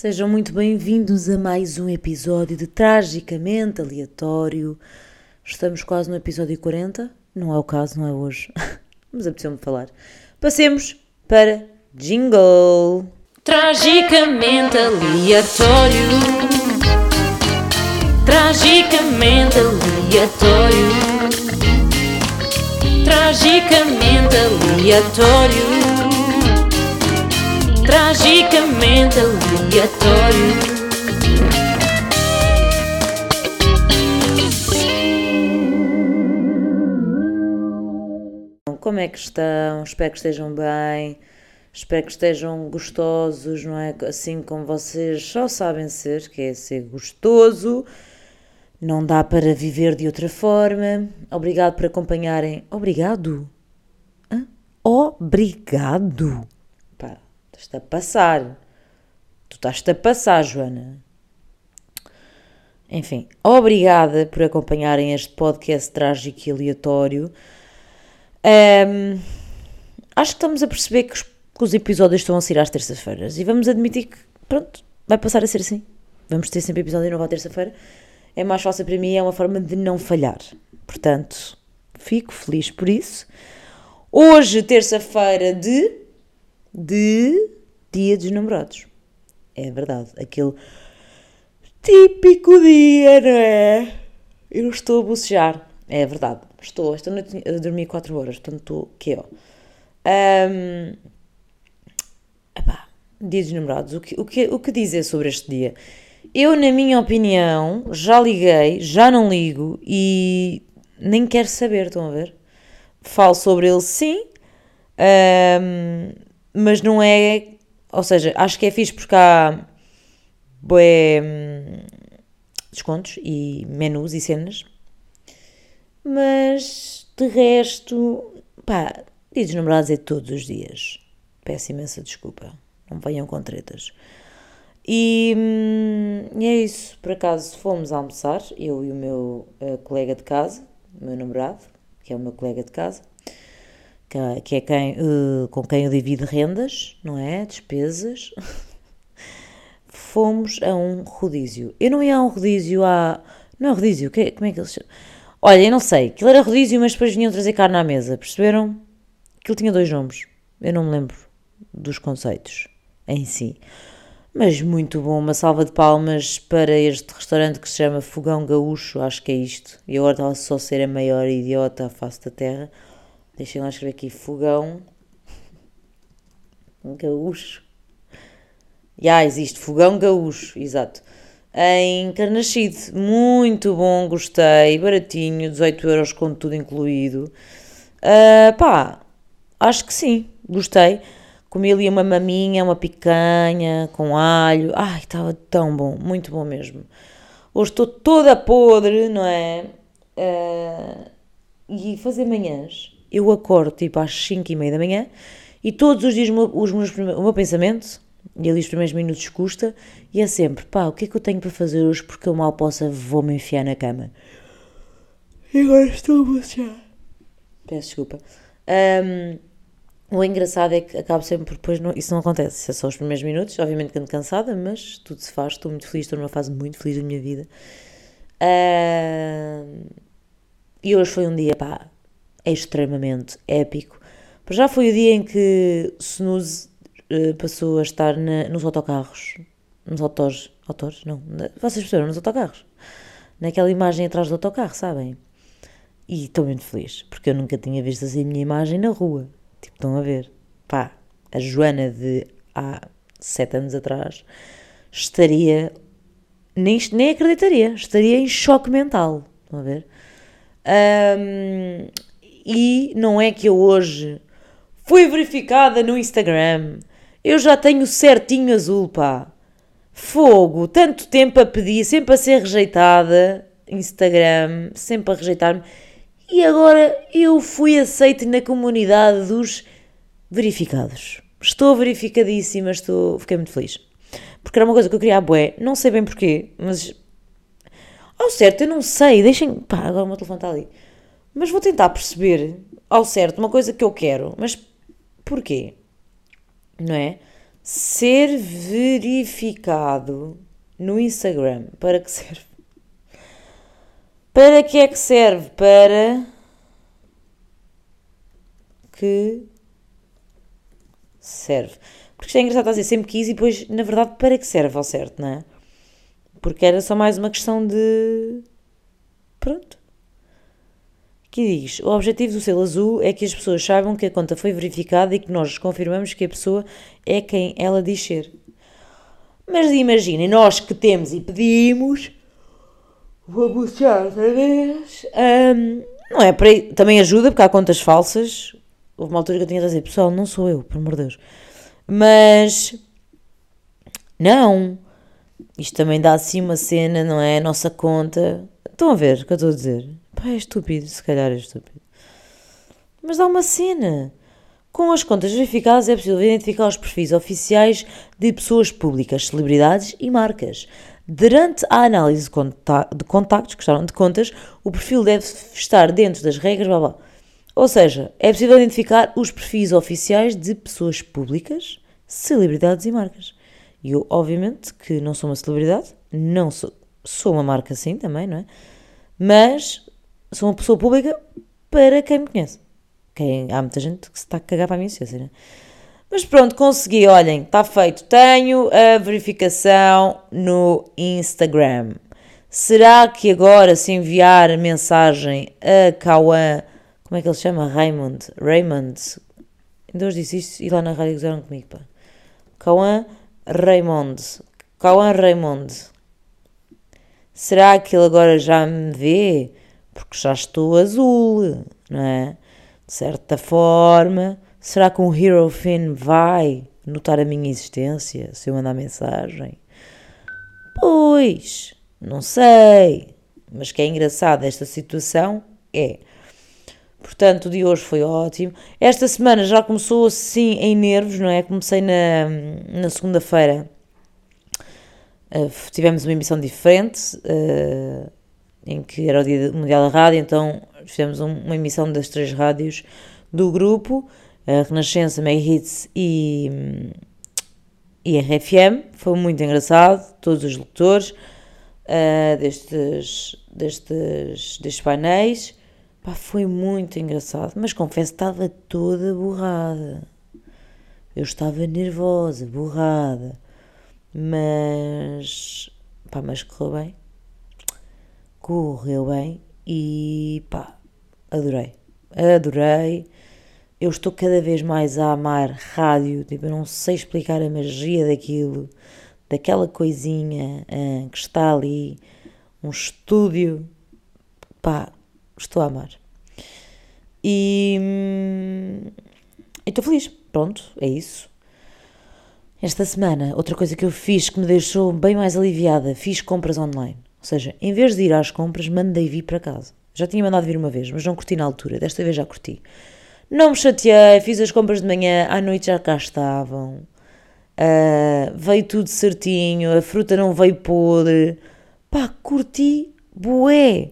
Sejam muito bem-vindos a mais um episódio de Tragicamente Aleatório. Estamos quase no episódio 40. Não é o caso, não é hoje. Mas apeteceu-me falar. Passemos para Jingle. Tragicamente aleatório. Tragicamente aleatório. Tragicamente aleatório. Tragicamente aleatório. Como é que estão? Espero que estejam bem. Espero que estejam gostosos, não é? Assim como vocês só sabem ser, que é ser gostoso. Não dá para viver de outra forma. Obrigado por acompanharem. Obrigado? Hã? Obrigado. Pá, estás a passar. Tu estás-te a passar, Joana. Enfim, obrigada por acompanharem este podcast trágico e aleatório. Ahm, acho que estamos a perceber que os, que os episódios estão a sair às terças-feiras e vamos admitir que, pronto, vai passar a ser assim. Vamos ter sempre episódio novo à terça-feira. É mais fácil para mim, é uma forma de não falhar. Portanto, fico feliz por isso. Hoje, terça-feira de. de. Dia dos Namorados. É verdade. Aquele típico dia, não é? Eu estou a bocejar. É verdade. Estou. Esta noite a dormir 4 horas. Portanto, estou. Que ó. Um, epá, dia dos namorados. O que, o, que, o que dizer sobre este dia? Eu, na minha opinião, já liguei, já não ligo e nem quero saber, estão a ver? Falo sobre ele sim, um, mas não é. Ou seja, acho que é fixe porque há bué, hum, descontos e menus e cenas, mas de resto, pá, dia dos namorados é todos os dias. Peço imensa desculpa, não venham com tretas. E, hum, e é isso, por acaso fomos almoçar, eu e o meu eh, colega de casa, o meu namorado, que é o meu colega de casa, que, é- que é quem, eh, com quem eu divido rendas, não é? Despesas. Fomos a um rodízio. Eu não ia a um rodízio há. Não é rodízio, que- como é que eles chamam? Olha, eu não sei, aquilo era rodízio, mas depois vinham trazer carne à mesa, perceberam? Aquilo tinha dois nomes, eu não me lembro dos conceitos em si. Mas muito bom, uma salva de palmas para este restaurante que se chama Fogão Gaúcho, acho que é isto. E agora estava só a ser a maior idiota à face da terra. Deixem lá escrever aqui Fogão Gaúcho. Já existe, Fogão Gaúcho, exato. Em Carnaxide, muito bom, gostei, baratinho, 18 euros com tudo incluído. Ah, pá, acho que sim, gostei. Comi ali uma maminha, uma picanha com alho. Ai, estava tão bom, muito bom mesmo. Hoje estou toda podre, não é? Ah, e fazer manhãs. Eu acordo tipo às 5 e meia da manhã e todos os dias os meus o meu pensamento, e ali os primeiros minutos custa, e é sempre, pá, o que é que eu tenho para fazer hoje porque eu mal possa vou-me enfiar na cama. E agora estou a. Peço desculpa. Ahm, o engraçado é que acabo sempre por depois, não, isso não acontece, é só os primeiros minutos, obviamente ando cansada, mas tudo se faz, estou muito feliz, estou numa fase muito feliz da minha vida. E hoje foi um dia, pá, extremamente épico. Já foi o dia em que Snooze eh, passou a estar na- nos autocarros, nos autores, autores, não, vocês perceberam, nos autocarros, naquela imagem atrás do autocarro, sabem? E estou muito feliz, porque eu nunca tinha visto assim a minha imagem na rua. Tipo, estão a ver? Pá, a Joana de há sete anos atrás estaria, nem, nem acreditaria, estaria em choque mental. Estão a ver? Ahm, e não é que eu hoje fui verificada no Instagram. Eu já tenho certinho azul, pá. Fogo, tanto tempo a pedir, sempre a ser rejeitada. Instagram, sempre a rejeitar-me. E agora eu fui aceite na comunidade dos verificados. Estou verificadíssima, estou... fiquei muito feliz. Porque era uma coisa que eu queria a bué, não sei bem porquê, mas ao certo, eu não sei, deixem. Pá, agora o meu telefone está ali. Mas vou tentar perceber ao certo uma coisa que eu quero, mas porquê? Não é? Ser verificado no Instagram. Para que serve? Para que é que serve? Para que serve? Porque isto é engraçado, a dizer sempre quis e depois, na verdade, para que serve ao certo, não é? Porque era só mais uma questão de. Pronto. Aqui diz: o objetivo do selo azul é que as pessoas saibam que a conta foi verificada e que nós confirmamos que a pessoa é quem ela diz ser. Mas imaginem, nós que temos e pedimos. Vou puxar outra vez. hum, não é para Também ajuda, porque há contas falsas. Houve uma altura que eu tinha de dizer, pessoal, não sou eu, pelo amor de Deus. Mas. Não. Isto também dá assim uma cena, não é? A nossa conta. Estão a ver o que eu estou a dizer? Pá, é estúpido, se calhar é estúpido. Mas dá uma cena. Com as contas verificadas é possível identificar os perfis oficiais de pessoas públicas, celebridades e marcas. Durante a análise de, conta de contactos, de contas, o perfil deve estar dentro das regras, blá blá. Ou seja, é possível identificar os perfis oficiais de pessoas públicas, celebridades e marcas. E eu, obviamente, que não sou uma celebridade, não sou, sou uma marca sim também, não é? Mas sou uma pessoa pública para quem me conhece. Quem, há muita gente que se está a cagar para a minha ciência, né? Mas pronto, consegui, olhem, está feito. Tenho a verificação no Instagram. Será que agora se enviar mensagem a Cauã, como é que ele se chama? Raymond, Raymond, ainda hoje disse isto e lá na rádio gozaram comigo, pá. Cauã Raymond, Cauã Raymond. Será que ele agora já me vê? Porque já estou azul, não é? De certa forma, será que um Hero Fin vai notar a minha existência se eu mandar mensagem? Pois, não sei. Mas que é engraçado esta situação é. Portanto, o de hoje foi ótimo. Esta semana já começou assim em nervos, não é? Comecei na, na segunda-feira. Uh, tivemos uma emissão diferente, uh, em que era o Dia Mundial da Rádio, então fizemos um, uma emissão das três rádios do grupo, a Renascença, Mega Hits e, e RFM. Foi muito engraçado, todos os locutores uh, destes, destes, destes painéis. Pá, foi muito engraçado, mas confesso que estava toda borrada. Eu estava nervosa, borrada. Mas, pá, mas correu bem. Correu bem e, pá, adorei. Adorei. Eu estou cada vez mais a amar rádio. Tipo, eu não sei explicar a magia daquilo, daquela coisinha ah, que está ali, um estúdio. Pá, estou a amar. E hum, estou feliz. Pronto, é isso. Esta semana, outra coisa que eu fiz que me deixou bem mais aliviada, fiz compras online. Ou seja, em vez de ir às compras, mandei vir para casa. Já tinha mandado vir uma vez, mas não curti na altura. Desta vez já curti. Não me chateei, fiz as compras de manhã, à noite já cá estavam. Uh, veio tudo certinho, a fruta não veio podre. Pá, curti, bué.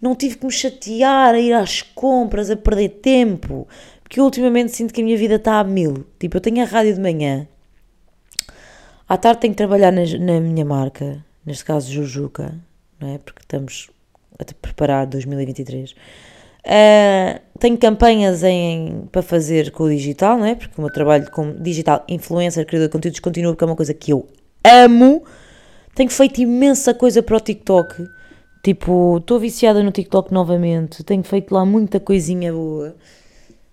Não tive que me chatear a ir às compras, a perder tempo. Porque ultimamente sinto que a minha vida está a mil. Tipo, eu tenho a rádio de manhã. À tarde tenho que trabalhar na, na minha marca, neste caso Jujuca, não é? Porque estamos a preparar 2023. Uh, tenho campanhas em, para fazer com o digital, não é? Porque o meu trabalho como digital influencer, criador de conteúdos, continua porque é uma coisa que eu amo. Tenho feito imensa coisa para o TikTok. Tipo, estou viciada no TikTok novamente. Tenho feito lá muita coisinha boa.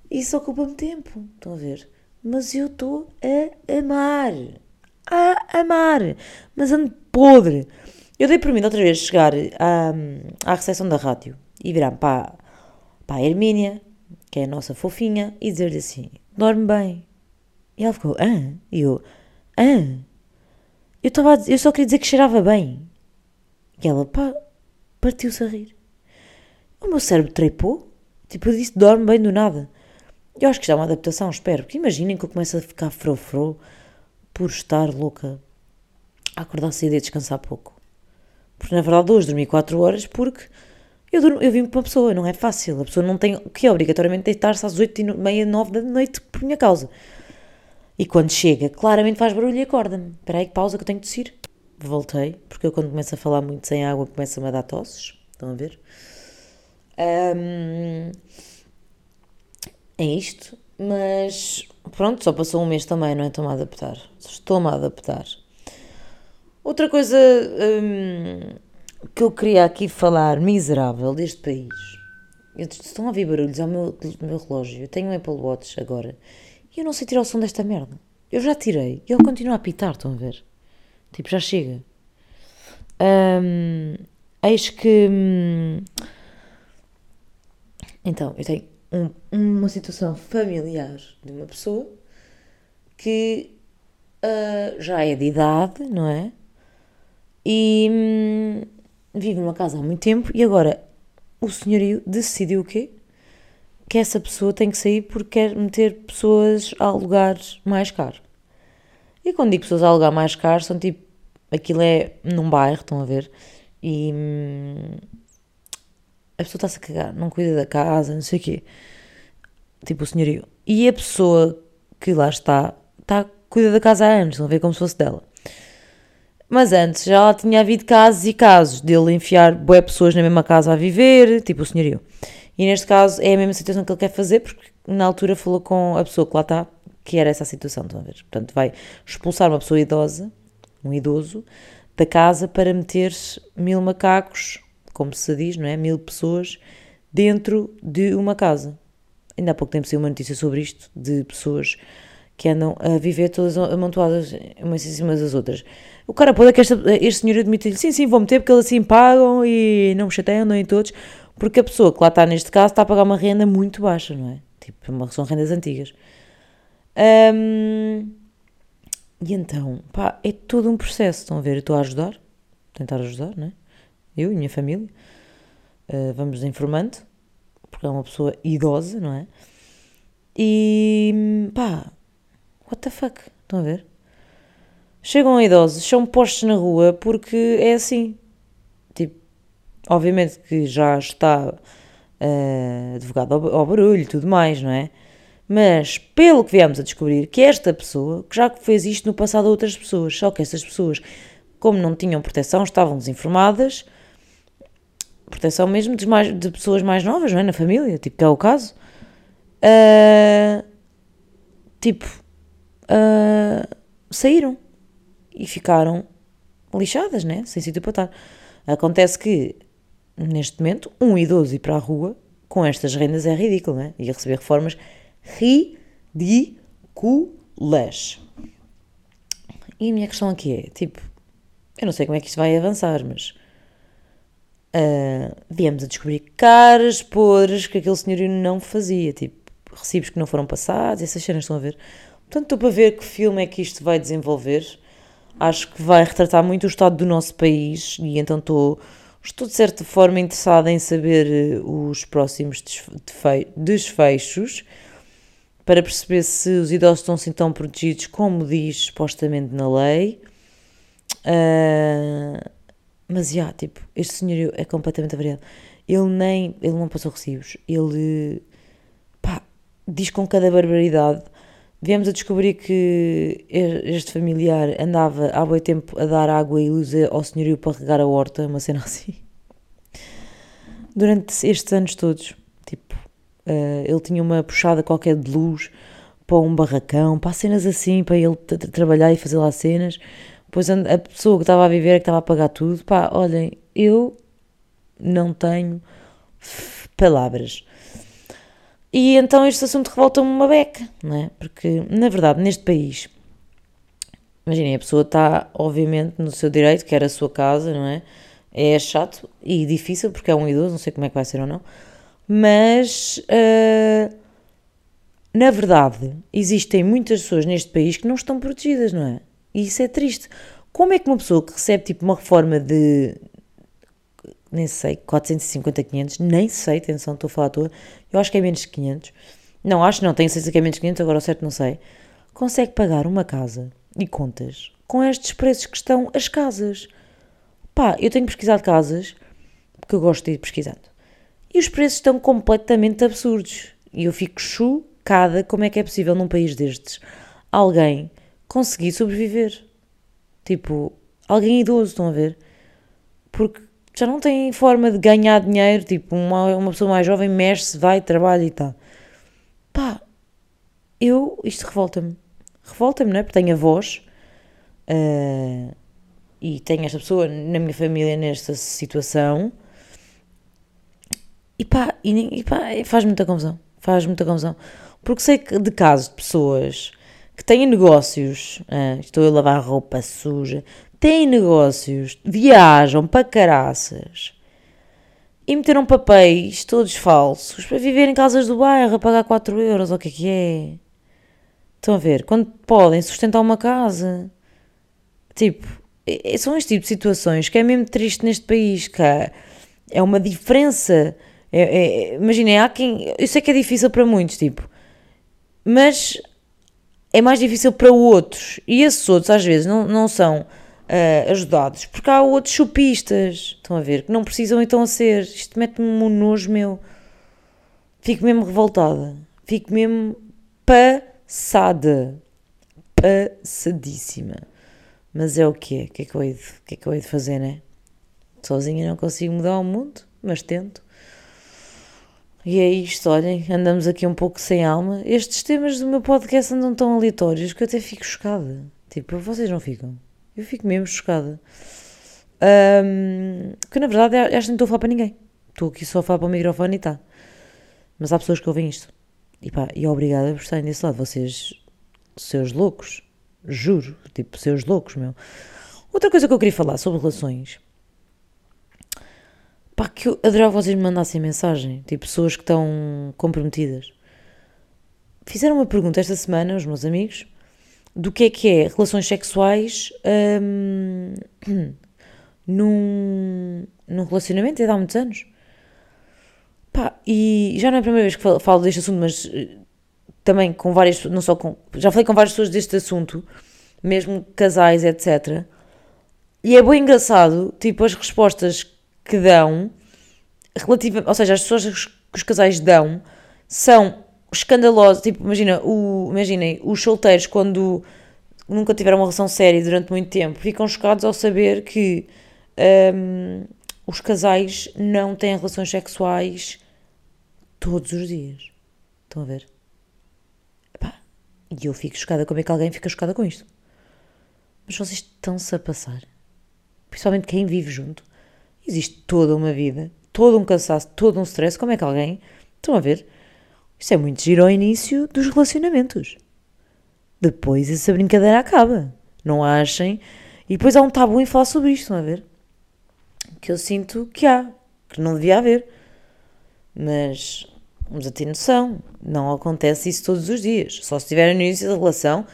Isso ocupa-me tempo. Estão a ver? Mas eu estou a amar. A amar. Mas ando podre. Eu dei por mim outra vez chegar à, à recepção da rádio e virar para, para a Hermínia, que é a nossa fofinha, e dizer-lhe assim: dorme bem. E ela ficou: ah? E eu: ah? Eu, tava dizer, eu só queria dizer que cheirava bem. E ela, pá, partiu-se a rir. O meu cérebro trepou. Tipo, eu disse: dorme bem do nada. Eu acho que já é uma adaptação, espero. Porque imaginem que eu começo a ficar frofro por estar louca a acordar cedo e descansar pouco. Porque na verdade hoje dormi 4 horas porque eu, durmo, eu vim para uma pessoa, não é fácil. A pessoa não tem que obrigatoriamente deitar-se às 8 e meia, 9 da noite por minha causa. E quando chega, claramente faz barulho e acorda-me. Espera aí, pausa que eu tenho de tossir. Voltei, porque eu quando começo a falar muito sem água começa-me a dar tosses. Estão a ver? Ahm, é isto. Mas pronto, só passou um mês também, não é? Estou-me a adaptar. Estou-me a adaptar. Outra coisa hum, que eu queria aqui falar, miserável, deste país. Estão a ouvir barulhos ao meu, ao meu relógio. Eu tenho um Apple Watch agora. E eu não sei tirar o som desta merda. Eu já tirei. E ele continua a apitar, estão a ver? Tipo, já chega. Hum, eis que. hum, então, eu tenho um- uma situação familiar de uma pessoa que ah, já é de idade, não é? E hum, vive numa casa há muito tempo e agora o senhorio decidiu o quê? Que essa pessoa tem que sair porque quer meter pessoas a alugar mais caro. E quando digo pessoas a alugar mais caro, são tipo. Aquilo é num bairro, estão a ver? E. hum, a pessoa está-se a cagar, não cuida da casa, não sei o quê. Tipo o senhorio. E a pessoa que lá está, está cuida da casa há anos, estão a ver como se fosse dela. Mas antes já tinha havido casos e casos dele enfiar bué pessoas na mesma casa a viver, tipo o senhorio. E neste caso é a mesma situação que ele quer fazer, porque na altura falou com a pessoa que lá está, que era essa a situação, estão a ver? Portanto, vai expulsar uma pessoa idosa, um idoso, da casa para meter mil macacos, como se diz, não é? Mil pessoas dentro de uma casa. Ainda há pouco tempo saiu uma notícia sobre isto, de pessoas que andam a viver todas amontoadas umas em cima das outras. O cara pode é que esta, este senhor admite-lhe, sim, sim, vou meter porque eles assim pagam e não me chateiam, nem todos, porque a pessoa que lá está neste caso está a pagar uma renda muito baixa, não é? Tipo, uma- são rendas antigas. Hum, e então, pá, é todo um processo, estão a ver? Eu estou a ajudar, tentar ajudar, não é? Eu e minha família. Uh, vamos informando, porque é uma pessoa idosa, não é? E pá, what the fuck? Estão a ver? Chegam a idosos, são postos na rua porque é assim. Tipo, obviamente que já está uh, advogado ao, ao barulho e tudo mais, não é? Mas pelo que viemos a descobrir, que esta pessoa que já fez isto no passado a outras pessoas, só que essas pessoas, como não tinham proteção, estavam desinformadas, proteção mesmo de, mais, de pessoas mais novas, não é? Na família, tipo, que é o caso. Ah, tipo, ah, saíram e ficaram lixadas, né? Sem sítio para estar. Acontece que, neste momento, um idoso ir para a rua com estas rendas é ridículo, né? E a receber reformas ridículas. E a minha questão aqui é, tipo, eu não sei como é que isto vai avançar, mas ah, viemos a descobrir caras podres que aquele senhorio não fazia, tipo, recibos que não foram passados, essas cenas estão a ver. Portanto, estou para ver que filme é que isto vai desenvolver. Acho que vai retratar muito o estado do nosso país e então estou, estou de certa forma interessada em saber eh, os próximos desfechos para perceber se os idosos estão assim tão protegidos como diz supostamente na lei. Ah, mas já, tipo, este senhorio é completamente avariado. Ele nem, ele não passou recibos. Ele, pá, diz com cada barbaridade. Viemos a descobrir que este familiar andava há boi tempo a dar água e luz ao senhorio para regar a horta, uma cena assim. Durante estes anos todos, tipo, eh, ele tinha uma puxada qualquer de luz para um barracão, para cenas assim, para ele tra- tra- trabalhar e fazer lá cenas. Depois a a pessoa que estava a viver é que estava a pagar tudo. Pá, olhem, eu não tenho palavras. E então este assunto revolta-me uma beca, não é? Porque, na verdade, neste país, imaginem, a pessoa está, obviamente, no seu direito, que era a sua casa, não é? É chato e difícil, porque é um idoso, não sei como é que vai ser ou não. Mas, ah, na verdade, existem muitas pessoas neste país que não estão protegidas, não é? E isso é triste. Como é que uma pessoa que recebe, tipo, uma reforma de nem sei, 450, 500, nem sei, atenção, estou a falar à toa, eu acho que é menos de 500, não, acho não, tenho certeza que é menos de 500, agora ao certo não sei, consegue pagar uma casa e contas com estes preços que estão as casas. Pá, eu tenho pesquisado casas, porque eu gosto de ir pesquisando, e os preços estão completamente absurdos, e eu fico chocada como é que é possível num país destes alguém conseguir sobreviver. Tipo, alguém idoso, estão a ver? Porque já não tem forma de ganhar dinheiro. Tipo, uma, uma pessoa mais jovem mexe-se, vai, trabalha e tal. Pá, eu, isto revolta-me. Revolta-me, não é? Porque tenho avós uh, e tenho esta pessoa na minha família nesta situação. E pá, e, e pá faz muita confusão. Faz muita confusão. Porque sei que de casos de pessoas que têm negócios, uh, estou a lavar roupa suja, têm negócios, viajam para caraças e meteram papéis todos falsos para viver em casas do bairro a pagar 4 euros, ou o que é que é? Estão a ver? Quando podem sustentar uma casa. Tipo, são este tipo de situações que é mesmo triste neste país, que é uma diferença. É, é, Imaginem, há quem. Eu sei que é difícil para muitos, tipo, mas é mais difícil para outros. E esses outros, às vezes, não, não são uh, ajudados, porque há outros chupistas, estão a ver, que não precisam então ser. Isto mete-me um nojo meu. Fico mesmo revoltada. Fico mesmo passada. Passadíssima. Mas é o que é? O que é que eu hei de, que é que eu hei de fazer, né? Sozinha não consigo mudar o mundo, mas tento. E é isto, olhem, andamos aqui um pouco sem alma. Estes temas do meu podcast andam tão aleatórios que eu até fico chocada. Tipo, vocês não ficam? Eu fico mesmo chocada. Um, que na verdade esta não estou a falar para ninguém. Estou aqui só a falar para o microfone e tá. Mas há pessoas que ouvem isto. E pá, e obrigada por estarem desse lado. Vocês, seus loucos. Juro. Tipo, seus loucos, meu. Outra coisa que eu queria falar sobre relações. Pá, que eu adorava vocês me mandassem mensagem. Tipo, pessoas que estão comprometidas. Fizeram uma pergunta esta semana, os meus amigos, do que é que é relações sexuais hum, num, num relacionamento desde há muitos anos. Pá, e já não é a primeira vez que falo, falo deste assunto, mas eh, também com várias, não só com, já falei com várias pessoas deste assunto, mesmo casais, etc. E é bem engraçado, tipo, as respostas que dão, relativa, ou seja, as pessoas que os casais dão, são escandaloso, tipo, imagina, o, imaginem, os solteiros quando nunca tiveram uma relação séria durante muito tempo, ficam chocados ao saber que um, os casais não têm relações sexuais todos os dias. Estão a ver? Epá, e eu fico chocada, como é que alguém fica chocada com isto? Mas vocês estão-se a passar. Principalmente quem vive junto. Existe toda uma vida, todo um cansaço, todo um stress. Como é que alguém. Estão a ver? Isto é muito giro ao início dos relacionamentos. Depois essa brincadeira acaba. Não achem. E depois há um tabu em falar sobre isto, estão a ver? Que eu sinto que há, que não devia haver. Mas vamos a ter noção. Não acontece isso todos os dias. Só se estiverem no início da relação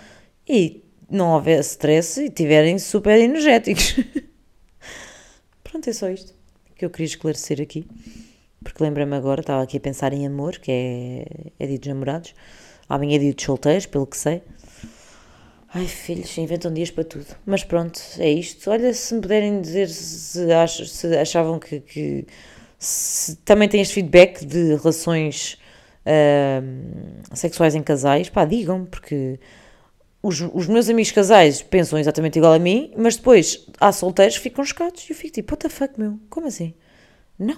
e não houver stress e estiverem super energéticos. Pronto, é só isto que eu queria esclarecer aqui. Porque lembra-me agora, estava aqui a pensar em amor, que é, é dia dos namorados. Amanhã é dia dos solteiros, pelo que sei. Ai, filhos, inventam dias para tudo. Mas pronto, é isto. Olha, se me puderem dizer se, ach, se achavam que, que se também têm este feedback de relações uh, sexuais em casais, pá, digam, porque os, os meus amigos casais pensam exatamente igual a mim, mas depois há solteiros que ficam chocados e eu fico tipo, what the fuck, meu? Como assim? Não,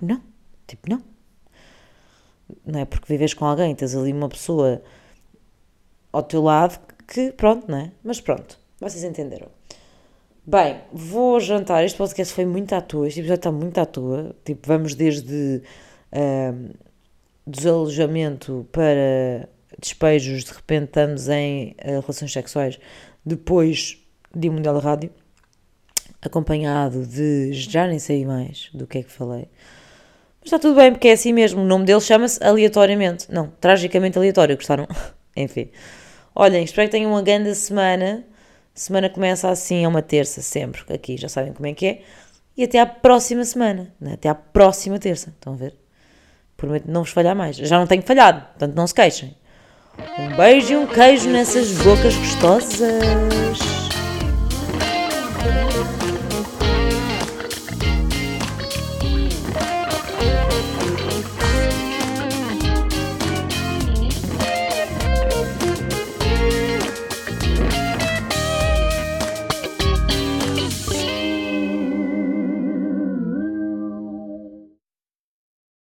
não. Tipo, não. Não é porque vives com alguém, tens ali uma pessoa ao teu lado que, pronto, não é? Mas pronto, vocês entenderam. Bem, vou jantar. Este podcast foi muito à toa, este episódio está muito à toa. Tipo, vamos desde uh, desalojamento para despejos, de repente estamos em uh, relações sexuais. Depois, Dia Mundial da Rádio, acompanhado de já nem sei mais do que é que falei está tudo bem, porque é assim mesmo. O nome dele chama-se aleatoriamente. Não, tragicamente aleatório. Gostaram? Enfim. Olhem, espero que tenham uma grande semana. Semana começa assim, é uma terça, sempre. Aqui já sabem como é que é. E até à próxima semana. Né? Até à próxima terça. Estão a ver? Prometo não vos falhar mais. Já não tenho falhado, portanto não se queixem. Um beijo e um queijo nessas bocas gostosas.